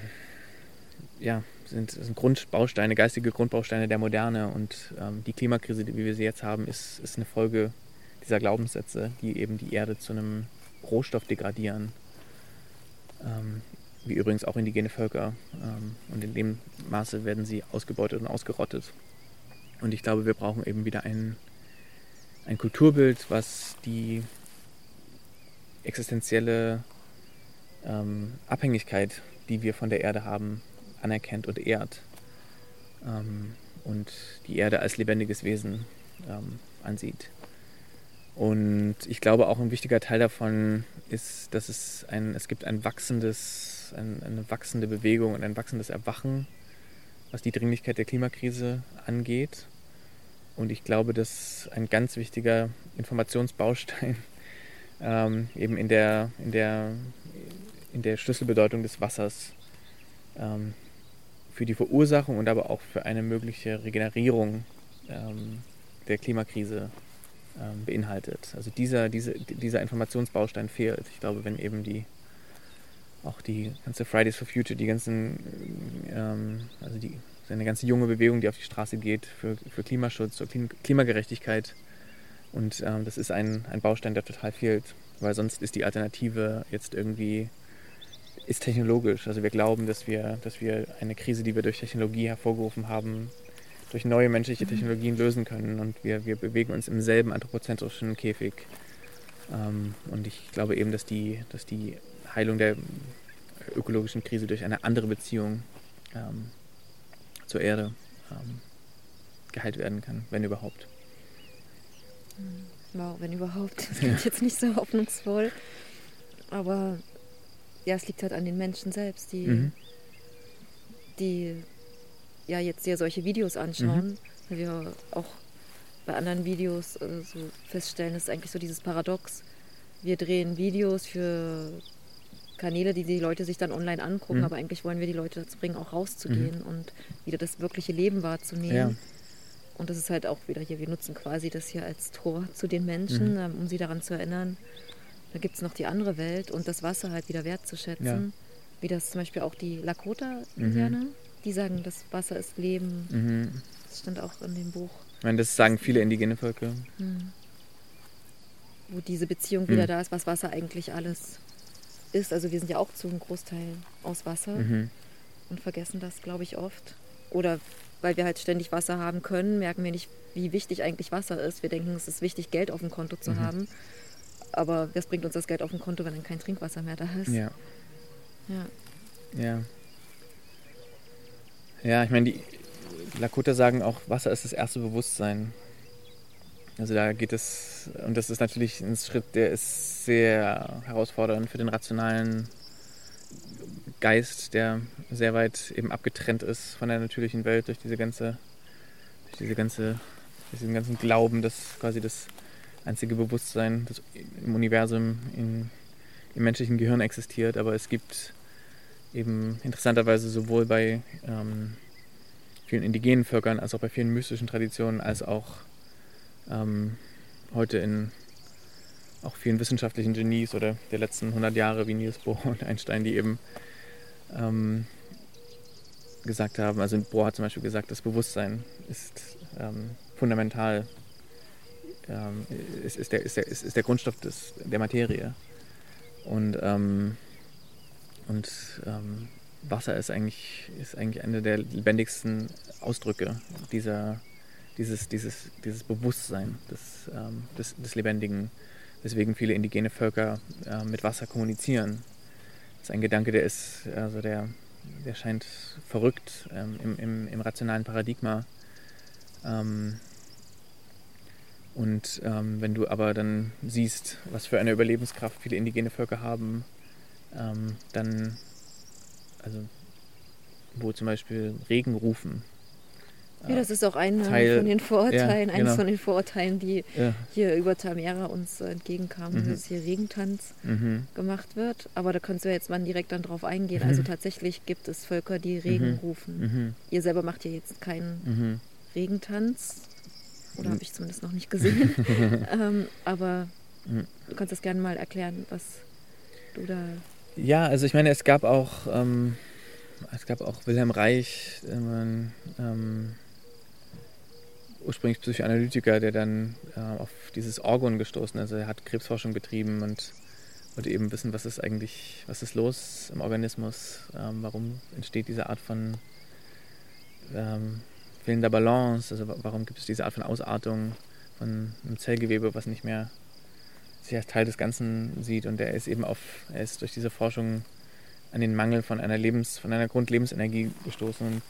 ja, sind, sind, Grundbausteine, geistige Grundbausteine der Moderne und ähm, die Klimakrise, wie wir sie jetzt haben, ist, ist eine Folge dieser Glaubenssätze, die eben die Erde zu einem Rohstoff degradieren. Ähm, wie übrigens auch indigene Völker. Ähm, und in dem Maße werden sie ausgebeutet und ausgerottet. Und ich glaube, wir brauchen eben wieder ein, ein Kulturbild, was die existenzielle ähm, Abhängigkeit, die wir von der Erde haben, anerkennt und ehrt. Ähm, und die Erde als lebendiges Wesen ähm, ansieht. Und ich glaube auch ein wichtiger Teil davon ist, dass es ein, es gibt ein wachsendes ein, eine wachsende Bewegung und ein wachsendes Erwachen, was die Dringlichkeit der Klimakrise angeht. Und ich glaube, dass ein ganz wichtiger Informationsbaustein ähm, eben in der, in, der, in der Schlüsselbedeutung des Wassers ähm, für die Verursachung und aber auch für eine mögliche Regenerierung ähm, der Klimakrise ähm, beinhaltet. Also dieser, diese, dieser Informationsbaustein fehlt. Ich glaube, wenn eben die auch die ganze Fridays for Future, die ganzen, ähm, also die, eine ganze junge Bewegung, die auf die Straße geht für, für Klimaschutz, für Klimagerechtigkeit. Und ähm, das ist ein, ein Baustein, der total fehlt, weil sonst ist die Alternative jetzt irgendwie, ist technologisch. Also wir glauben, dass wir, dass wir eine Krise, die wir durch Technologie hervorgerufen haben, durch neue menschliche mhm. Technologien lösen können. Und wir, wir bewegen uns im selben anthropozentrischen Käfig. Ähm, und ich glaube eben, dass die, dass die Heilung der ökologischen Krise durch eine andere Beziehung ähm, zur Erde ähm, geheilt werden kann, wenn überhaupt. Hm, wow, wenn überhaupt. Das klingt ja. jetzt nicht so hoffnungsvoll. Aber ja, es liegt halt an den Menschen selbst, die, mhm. die ja jetzt ja solche Videos anschauen, mhm. weil wir auch bei anderen Videos äh, so feststellen, ist eigentlich so dieses Paradox. Wir drehen Videos für Kanäle, die die Leute sich dann online angucken, mhm. aber eigentlich wollen wir die Leute dazu bringen, auch rauszugehen mhm. und wieder das wirkliche Leben wahrzunehmen. Ja. Und das ist halt auch wieder hier, wir nutzen quasi das hier als Tor zu den Menschen, mhm. Ähm, um sie daran zu erinnern, da gibt es noch die andere Welt und das Wasser halt wieder wertzuschätzen. Ja. Wie das zum Beispiel auch die Lakota-Indianer, mhm. die sagen, das Wasser ist Leben. Mhm. Das stand auch in dem Buch. Ich meine, das sagen viele indigene Völker. Mhm. Wo diese Beziehung wieder da ist, was Wasser eigentlich alles ist. Also wir sind ja auch zu einem Großteil aus Wasser mhm. und vergessen das, glaube ich, oft. Oder weil wir halt ständig Wasser haben können, merken wir nicht, wie wichtig eigentlich Wasser ist. Wir denken, es ist wichtig, Geld auf dem Konto zu mhm. haben. Aber was bringt uns das Geld auf dem Konto, wenn dann kein Trinkwasser mehr da ist? Ja. Ja. Ja. Ja, ich meine, die Lakota sagen auch, Wasser ist das erste Bewusstsein. Also da geht es, und das ist natürlich ein Schritt, der ist sehr herausfordernd für den rationalen Geist, der sehr weit eben abgetrennt ist von der natürlichen Welt durch diese ganze, durch diese ganze, durch diesen ganzen Glauben, dass quasi das einzige Bewusstsein das im Universum, in, im menschlichen Gehirn existiert. Aber es gibt eben interessanterweise sowohl bei ähm, vielen indigenen Völkern als auch bei vielen mystischen Traditionen als auch ähm, heute in auch vielen wissenschaftlichen Genies oder der letzten 100 Jahre wie Niels Bohr und Einstein, die eben ähm, gesagt haben, also Bohr hat zum Beispiel gesagt, das Bewusstsein ist ähm, fundamental, ähm, ist, ist, der, ist, der, ist, ist der Grundstoff des, der Materie. Und, ähm, und ähm, Wasser ist eigentlich, ist eigentlich eine der lebendigsten Ausdrücke dieser, dieses, dieses, dieses Bewusstsein des, ähm, des, des Lebendigen, weswegen viele indigene Völker äh, mit Wasser kommunizieren. Das ist ein Gedanke, der ist, also der, der scheint verrückt ähm, im, im, im, rationalen Paradigma. Ähm, und ähm, wenn du aber dann siehst, was für eine Überlebenskraft viele indigene Völker haben, ähm, dann, also wo zum Beispiel Regenrufen. Ja, das ist auch einer Teil, von den Vorurteilen, ja, eines genau. von den Vorurteilen, die ja. hier über Tamera uns entgegenkamen, mhm. dass hier Regentanz mhm. gemacht wird. Aber da kannst du ja jetzt mal direkt dann drauf eingehen. Also mhm. Also tatsächlich gibt es Völker, die Regen mhm. rufen. Mhm. Ihr selber macht ja jetzt keinen mhm. Regentanz. Oder habe ich zumindest noch nicht gesehen. ähm, aber du kannst das gerne mal erklären, was du da. Ja, also ich meine, es gab auch, ähm, es gab auch Wilhelm Reich, ähm, ähm, ursprünglich Psychoanalytiker, der dann äh, auf dieses Orgon gestoßen ist. Also er hat Krebsforschung betrieben und wollte eben wissen, was ist eigentlich, was ist los im Organismus, ähm, warum entsteht diese Art von ähm, fehlender Balance, also warum gibt es diese Art von Ausartung von einem Zellgewebe, was nicht mehr sich als Teil des Ganzen sieht. Und er ist eben auf, er ist durch diese Forschung an den Mangel von einer Lebens, von einer Grundlebensenergie gestoßen und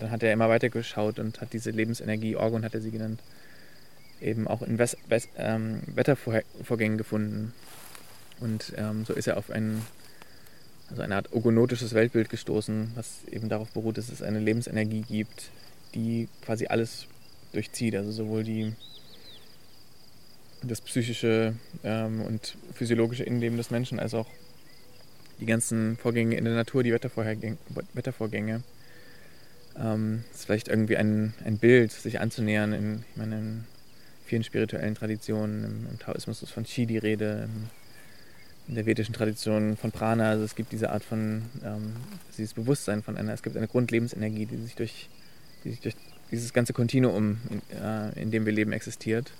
dann hat er immer weiter geschaut und hat diese Lebensenergie, Orgon hat er sie genannt, eben auch in Wes Wes ähm, Wettervorgängen gefunden. Und ähm, so ist er auf ein, also eine Art ogonotisches Weltbild gestoßen, was eben darauf beruht, dass es eine Lebensenergie gibt, die quasi alles durchzieht. Also sowohl die, das psychische ähm, und physiologische Innenleben des Menschen als auch die ganzen Vorgänge in der Natur, die Wettervorgänge. Ähm, ist vielleicht irgendwie ein, ein Bild, sich anzunähern. In, ich meine, in vielen spirituellen Traditionen, im, im Taoismus ist von Qi die Rede, in der vedischen Tradition von Prana. Also es gibt diese Art von, ähm, dieses Bewusstsein von einer, es gibt eine Grundlebensenergie, die sich durch, die sich durch dieses ganze Kontinuum, in, äh, in dem wir leben, existiert.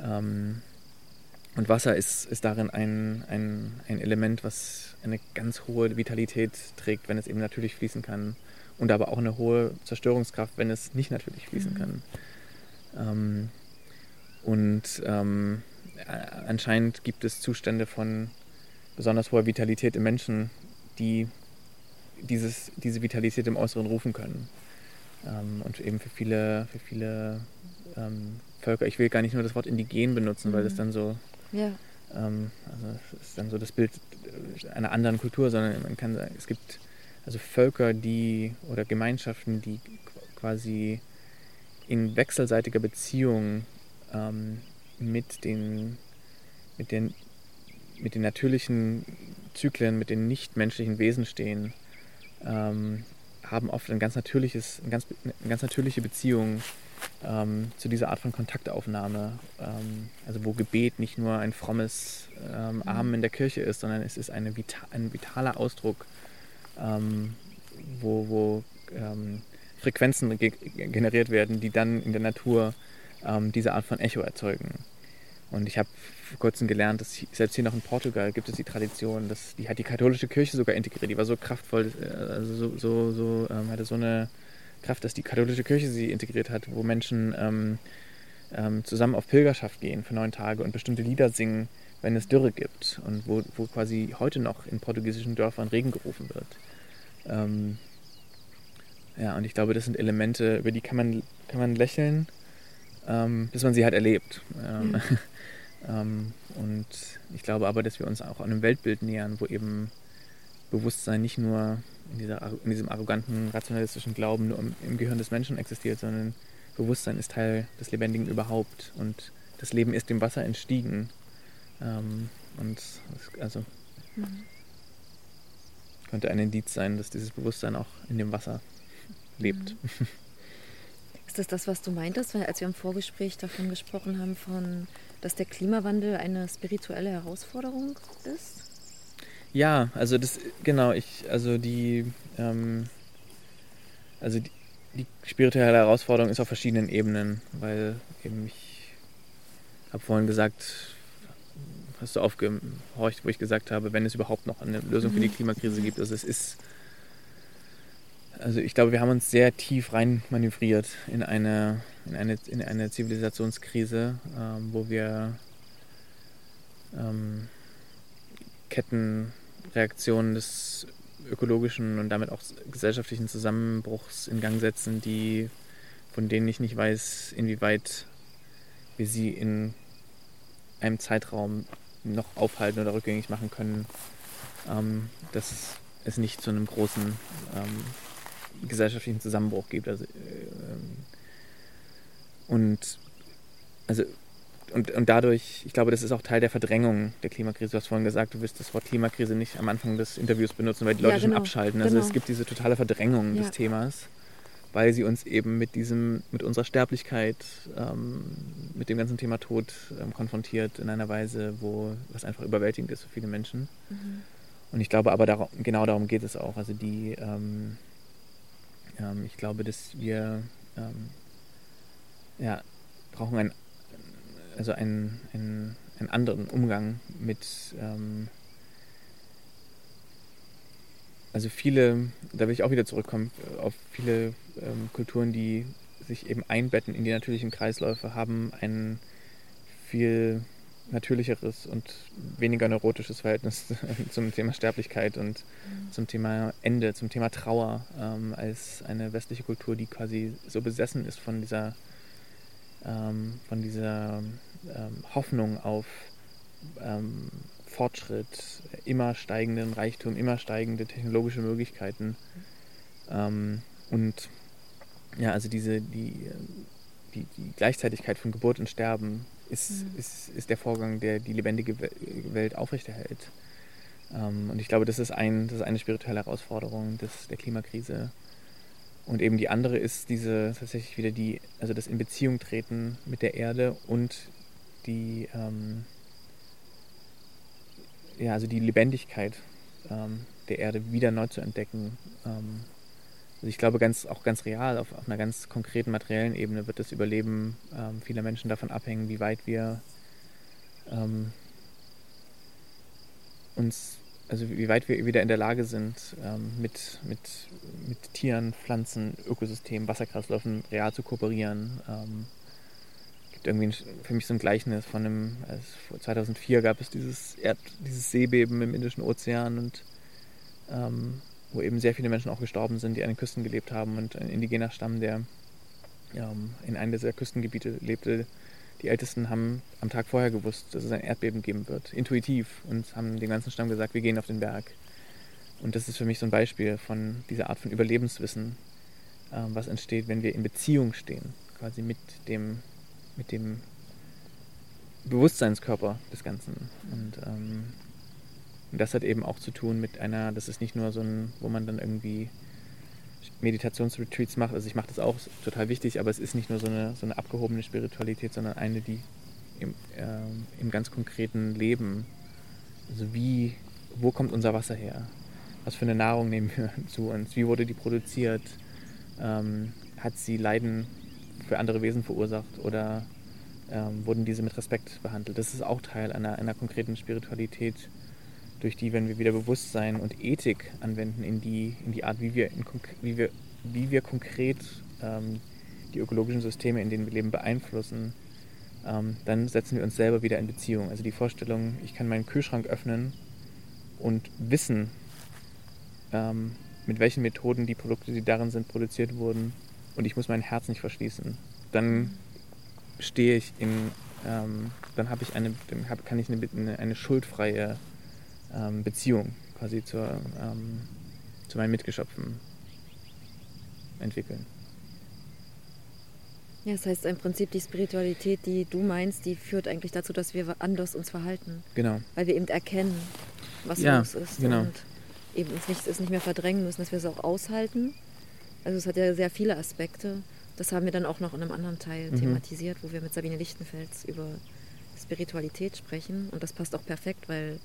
Ähm, und Wasser ist, ist darin ein, ein, ein Element, was eine ganz hohe Vitalität trägt, wenn es eben natürlich fließen kann. Und aber auch eine hohe Zerstörungskraft, wenn es nicht natürlich fließen mhm. kann. Ähm, und ähm, anscheinend gibt es Zustände von besonders hoher Vitalität im Menschen, die dieses, diese Vitalität im Äußeren rufen können. Ähm, und eben für viele, für viele ähm, Völker, ich will gar nicht nur das Wort indigen benutzen, mhm. weil das dann so ja. Ähm, also es ist dann so das Bild einer anderen Kultur, sondern man kann sagen, es gibt also Völker, die oder Gemeinschaften, die quasi in wechselseitiger Beziehung ähm, mit den mit den mit den natürlichen Zyklen, mit den nichtmenschlichen Wesen stehen, ähm, haben oft ein ganz natürliches, eine ganz, eine ganz natürliche Beziehung ähm, zu dieser Art von Kontaktaufnahme. Ähm, also wo Gebet nicht nur ein frommes ähm, Armen in der Kirche ist, sondern es ist eine vita ein vitaler Ausdruck, ähm, wo, wo ähm, Frequenzen ge generiert werden, die dann in der Natur ähm, diese Art von Echo erzeugen. Und ich habe vor kurzem gelernt, dass selbst hier noch in Portugal gibt es die Tradition, dass die hat die katholische Kirche sogar integriert. Die war so kraftvoll, äh, also so, so, so hatte so eine Kraft, dass die katholische Kirche sie integriert hat, wo Menschen ähm, ähm, zusammen auf Pilgerschaft gehen für neun Tage und bestimmte Lieder singen, wenn es Dürre gibt und wo, wo quasi heute noch in portugiesischen Dörfern Regen gerufen wird. Ähm, ja, und ich glaube, das sind Elemente, über die kann man, kann man lächeln, ähm, bis man sie halt erlebt. Mhm. und ich glaube aber, dass wir uns auch an einem Weltbild nähern, wo eben Bewusstsein nicht nur in, dieser, in diesem arroganten, rationalistischen Glauben nur im, im Gehirn des Menschen existiert, sondern Bewusstsein ist Teil des Lebendigen überhaupt und das Leben ist dem Wasser entstiegen. Ähm, und also mhm. könnte ein Indiz sein, dass dieses Bewusstsein auch in dem Wasser lebt. Mhm. Ist das das, was du meintest, als wir im Vorgespräch davon gesprochen haben, von, dass der Klimawandel eine spirituelle Herausforderung ist? Ja, also das, genau, ich, also die, ähm, also die, die spirituelle Herausforderung ist auf verschiedenen Ebenen, weil eben ich habe vorhin gesagt, hast du aufgehorcht, wo ich gesagt habe, wenn es überhaupt noch eine Lösung für die mhm. Klimakrise gibt. Also es ist, also ich glaube, wir haben uns sehr tief rein manövriert in eine, in eine, in eine Zivilisationskrise, ähm, wo wir ähm, Kettenreaktionen des ökologischen und damit auch gesellschaftlichen Zusammenbruchs in Gang setzen, die von denen ich nicht weiß, inwieweit wir sie in einem Zeitraum noch aufhalten oder rückgängig machen können, ähm, dass es nicht zu einem großen ähm, gesellschaftlichen Zusammenbruch gibt. Also, äh, und also und, und dadurch, ich glaube, das ist auch Teil der Verdrängung der Klimakrise. Du hast vorhin gesagt, du wirst das Wort Klimakrise nicht am Anfang des Interviews benutzen, weil die Leute ja, genau, schon abschalten. Also genau. es gibt diese totale Verdrängung ja. des Themas, weil sie uns eben mit diesem, mit unserer Sterblichkeit, ähm, mit dem ganzen Thema Tod ähm, konfrontiert in einer Weise, wo was einfach überwältigend ist für viele Menschen. Mhm. Und ich glaube aber darum, genau darum geht es auch. Also die, ähm, ähm ich glaube, dass wir ähm, ja, brauchen ein also einen, einen, einen anderen Umgang mit, ähm, also viele, da will ich auch wieder zurückkommen, auf viele ähm, Kulturen, die sich eben einbetten in die natürlichen Kreisläufe, haben ein viel natürlicheres und weniger neurotisches Verhältnis zum Thema Sterblichkeit und mhm. zum Thema Ende, zum Thema Trauer, ähm, als eine westliche Kultur, die quasi so besessen ist von dieser, ähm, von dieser ähm, Hoffnung auf ähm, Fortschritt, immer steigenden Reichtum, immer steigende technologische Möglichkeiten. Ähm, und ja, also diese, die, die, die, Gleichzeitigkeit von Geburt und Sterben ist, mhm. ist, ist der Vorgang, der die lebendige Welt aufrechterhält. Ähm, und ich glaube, das ist, ein, das ist eine spirituelle Herausforderung des, der Klimakrise. Und eben die andere ist diese tatsächlich wieder die, also das in Beziehung treten mit der Erde und die, ähm, ja, also die Lebendigkeit ähm, der Erde wieder neu zu entdecken. Ähm, also ich glaube ganz, auch ganz real, auf, auf, einer ganz konkreten materiellen Ebene wird das Überleben ähm, vieler Menschen davon abhängen, wie weit wir ähm, uns, also wie weit wir wieder in der Lage sind, ähm, mit, mit, mit Tieren, Pflanzen, Ökosystemen, Wasserkreisläufen real zu kooperieren gibt irgendwie für mich so ein Gleichnis von einem, also 2004 gab es dieses, Erd, dieses Seebeben im Indischen Ozean und ähm, wo eben sehr viele Menschen auch gestorben sind, die an den Küsten gelebt haben und ein indigener Stamm, der ähm, in einem dieser Küstengebiete lebte. Die Ältesten haben am Tag vorher gewusst, dass es ein Erdbeben geben wird, intuitiv, und haben dem ganzen Stamm gesagt, wir gehen auf den Berg. Und das ist für mich so ein Beispiel von dieser Art von Überlebenswissen, ähm, was entsteht, wenn wir in Beziehung stehen, quasi mit dem mit dem Bewusstseinskörper des Ganzen. Und ähm, das hat eben auch zu tun mit einer, das ist nicht nur so ein, wo man dann irgendwie Meditationsretreats macht, also ich mache das auch total wichtig, aber es ist nicht nur so eine, so eine abgehobene Spiritualität, sondern eine, die im, äh, im ganz konkreten Leben, also wie, wo kommt unser Wasser her? Was für eine Nahrung nehmen wir zu uns? Wie wurde die produziert? Ähm, hat sie Leiden für andere Wesen verursacht oder ähm, wurden diese mit Respekt behandelt. Das ist auch Teil einer, einer konkreten Spiritualität, durch die, wenn wir wieder Bewusstsein und Ethik anwenden in die, in die Art, wie wir, in, wie wir, wie wir konkret ähm, die ökologischen Systeme, in denen wir leben, beeinflussen, ähm, dann setzen wir uns selber wieder in Beziehung. Also die Vorstellung, ich kann meinen Kühlschrank öffnen und wissen, ähm, mit welchen Methoden die Produkte, die darin sind, produziert wurden, und ich muss mein Herz nicht verschließen, dann stehe ich in, ähm, dann habe ich eine, hab, kann ich eine, eine schuldfreie ähm, Beziehung quasi zur, ähm, zu meinen Mitgeschöpfen entwickeln. Ja, das heißt im Prinzip die Spiritualität, die du meinst, die führt eigentlich dazu, dass wir anders uns verhalten. Genau. Weil wir eben erkennen, was ja, los ist genau. und eben uns nicht, es nicht mehr verdrängen müssen, dass wir es auch aushalten also es hat ja sehr viele Aspekte Das haben wir dann auch noch in einem anderen Teil Mhm. thematisiert, wo wir mit Sabine Lichtenfels über Spiritualität sprechen. Und das passt auch perfekt, weil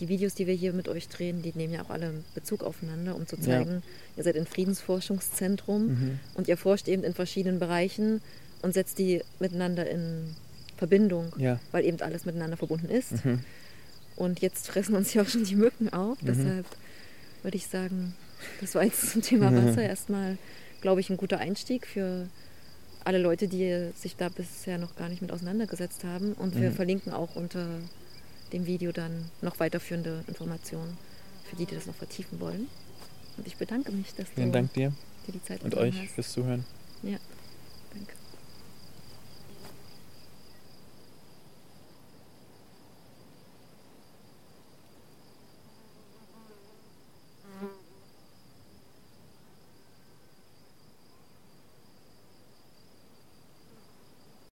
die Videos, die wir hier mit euch drehen, die nehmen ja auch alle Bezug aufeinander, um zu Ja. zeigen, ihr seid ein Friedensforschungszentrum Mhm. und ihr forscht eben in verschiedenen Bereichen und setzt die miteinander in Verbindung, Ja. weil eben alles miteinander verbunden ist. Mhm. Und jetzt fressen uns ja auch schon die Mücken auf. Mhm. Deshalb würde ich sagen, das war jetzt zum Thema Mhm. Wasser erstmal, glaube ich, ein guter Einstieg für alle Leute, die sich da bisher noch gar nicht mit auseinandergesetzt haben. Und wir Mhm. verlinken auch unter dem Video dann noch weiterführende Informationen für die, die das noch vertiefen wollen. Und ich bedanke mich, dass Vielen du Dank dir dir die Zeit und euch hast. fürs Zuhören. Ja.